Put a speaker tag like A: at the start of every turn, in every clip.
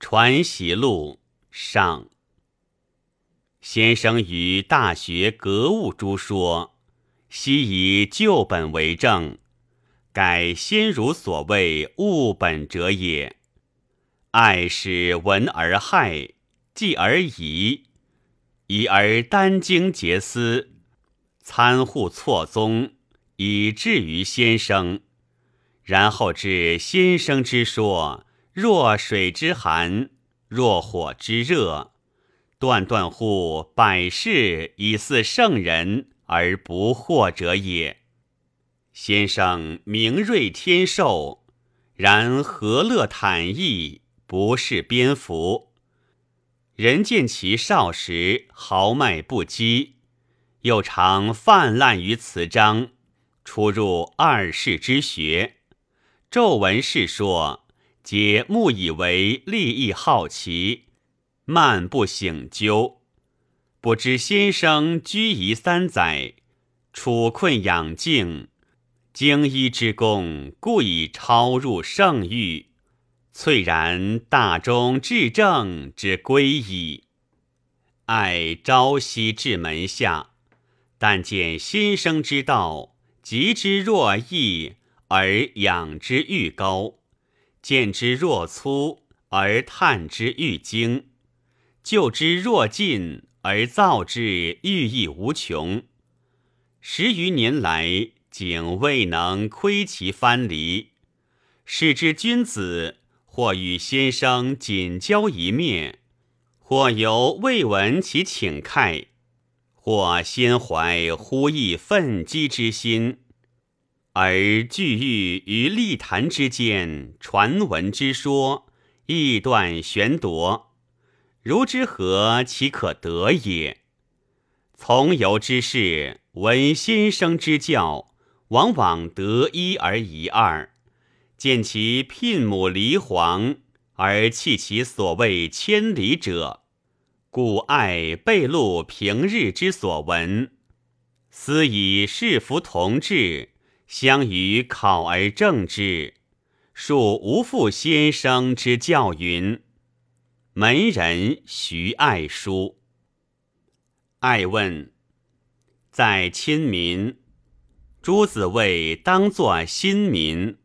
A: 传习录上。先生于《大学格物》诸说，悉以旧本为证，改先儒所谓物本者也。爱使闻而害，继而疑，疑而殚精竭思，参互错综，以至于先生。然后至先生之说，若水之寒，若火之热。断断乎百世以似圣人而不惑者也。先生明锐天授，然何乐坦逸，不是蝙蝠。人见其少时豪迈不羁，又常泛滥于词章，出入二世之学，骤闻世说，皆目以为利益好奇。漫不醒究，不知先生居夷三载，处困养静，经医之功，故已超入圣域，粹然大中至正之归矣。爱朝夕至门下，但见先生之道，极之若易，而养之愈高；见之若粗，而探之愈精。就之若尽，而造之寓意无穷。十余年来，竟未能窥其藩篱。使之君子，或与先生仅交一面，或犹未闻其请慨，或心怀忽意愤激之心，而聚欲于立谈之间，传闻之说，意断玄夺。如之何其可得也？从游之士闻先生之教，往往得一而一二，见其聘母离皇而弃其所谓千里者，故爱备录平日之所闻，思以士服同志，相与考而正之，庶无负先生之教云。门人徐爱书，爱问在亲民，朱子谓当作新民。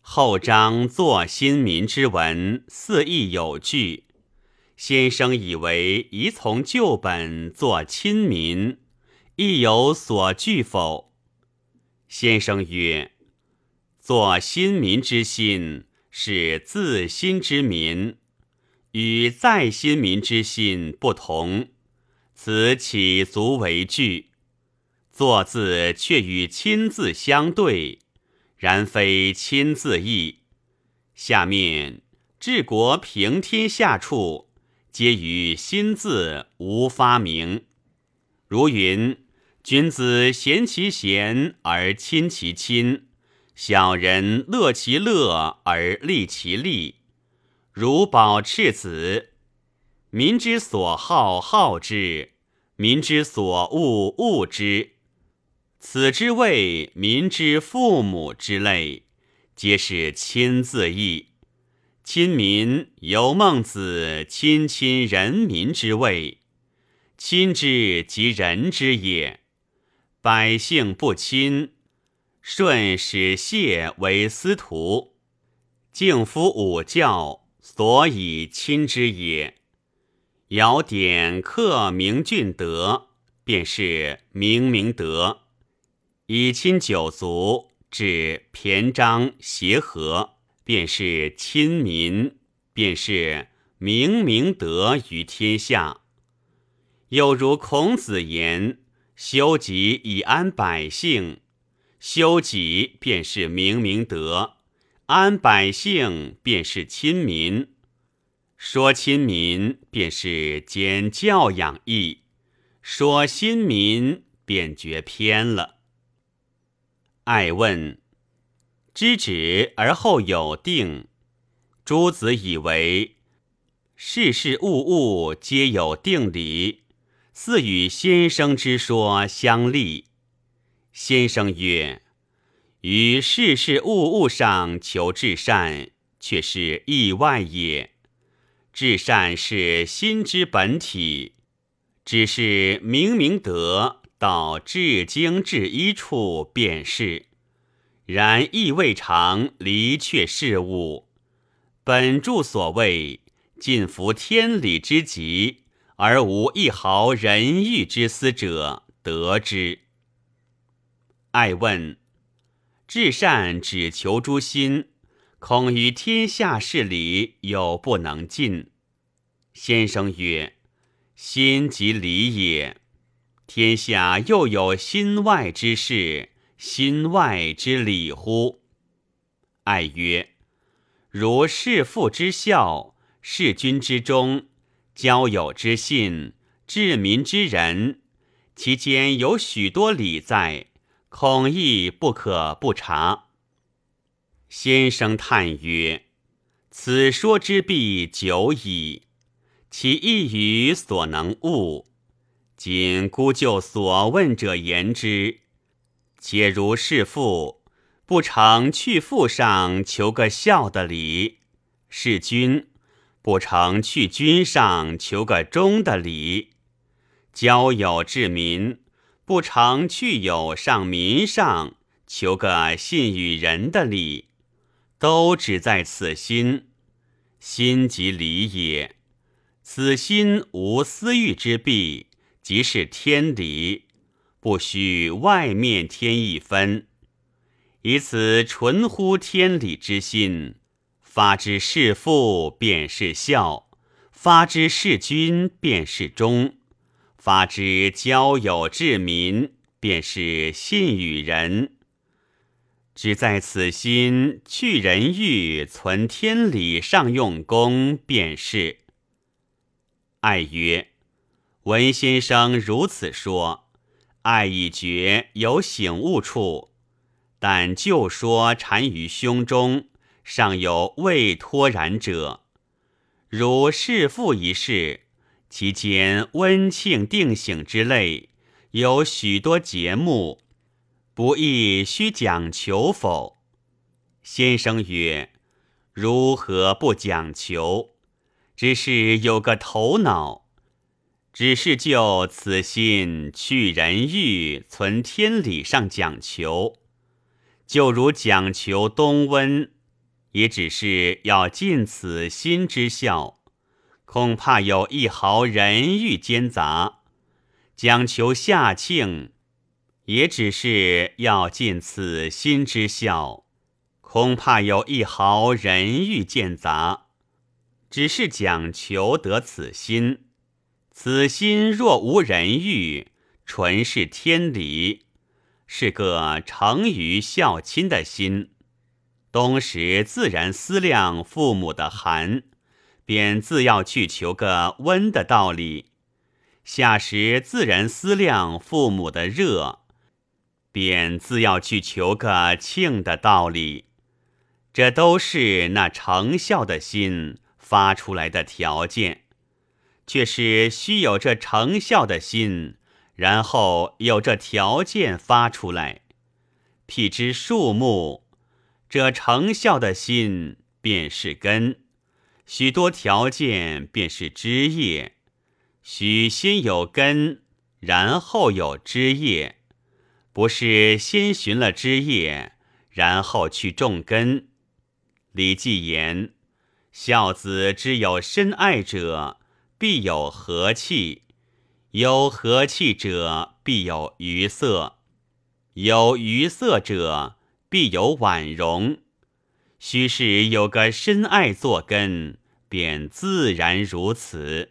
A: 后章作新民之文，似意有据。先生以为宜从旧本作亲民，亦有所据否？先生曰：作新民之心，是自新之民。与在新民之心不同，此岂足为据？作字却与亲字相对，然非亲字意。下面治国平天下处，皆与新字无发明。如云：君子贤其贤而亲其亲，小人乐其乐而利其利。如保赤子，民之所好好之，民之所恶恶之。此之谓民之父母之类，皆是亲字义。亲民由孟子亲亲人民之谓，亲之即人之也。百姓不亲，舜使谢为司徒，敬夫五教。所以亲之也。尧典克明俊德，便是明明德；以亲九族，至篇章协和，便是亲民，便是明明德于天下。又如孔子言：“修己以安百姓。”修己便是明明德。安百姓便是亲民，说亲民便是兼教养义，说亲民便觉偏了。爱问知止而后有定，诸子以为事事物物皆有定理，似与先生之说相立。先生曰。于事事物物上求至善，却是意外也。至善是心之本体，只是明明德到至精至一处便是，然亦未尝离却事物。本著所谓尽服天理之极，而无一毫人欲之私者，得之。爱问：至善只求诸心。恐于天下事理有不能尽。先生曰：“心即理也。天下又有心外之事，心外之理乎？”爱曰：“如弑父之孝，弑君之忠，交友之信，治民之仁，其间有许多理在，恐亦不可不察。”先生叹曰：“此说之必久矣，其异于所能悟。今孤就所问者言之，且如是父，不成去父上求个孝的理；是君，不成去君上求个忠的理；交友治民，不成去友上民上求个信与人的理。”都只在此心，心即理也。此心无私欲之弊，即是天理，不须外面添一分。以此纯乎天理之心，发之事父便是孝，发之事君便是忠，发之交友治民便是信与人。只在此心去人欲，存天理上用功，便是。爱曰：“闻先生如此说，爱已觉有醒悟处，但就说缠于胸中，尚有未脱然者。如弑父一事，其间温庆定省之类，有许多节目。”不亦须讲求否？先生曰：“如何不讲求？只是有个头脑，只是就此心去人欲，存天理上讲求。就如讲求冬温，也只是要尽此心之孝，恐怕有一毫人欲兼杂，讲求下庆。”也只是要尽此心之孝，恐怕有一毫人欲见杂。只是讲求得此心，此心若无人欲，纯是天理，是个成于孝亲的心。冬时自然思量父母的寒，便自要去求个温的道理；夏时自然思量父母的热。便自要去求个庆的道理，这都是那成孝的心发出来的条件，却是须有这成孝的心，然后有这条件发出来。譬之树木，这成孝的心便是根，许多条件便是枝叶，须先有根，然后有枝叶。不是先寻了枝叶，然后去种根。李记言：“孝子之有深爱者，必有和气；有和气者，必有余色；有余色者，必有婉容。须是有个深爱作根，便自然如此。”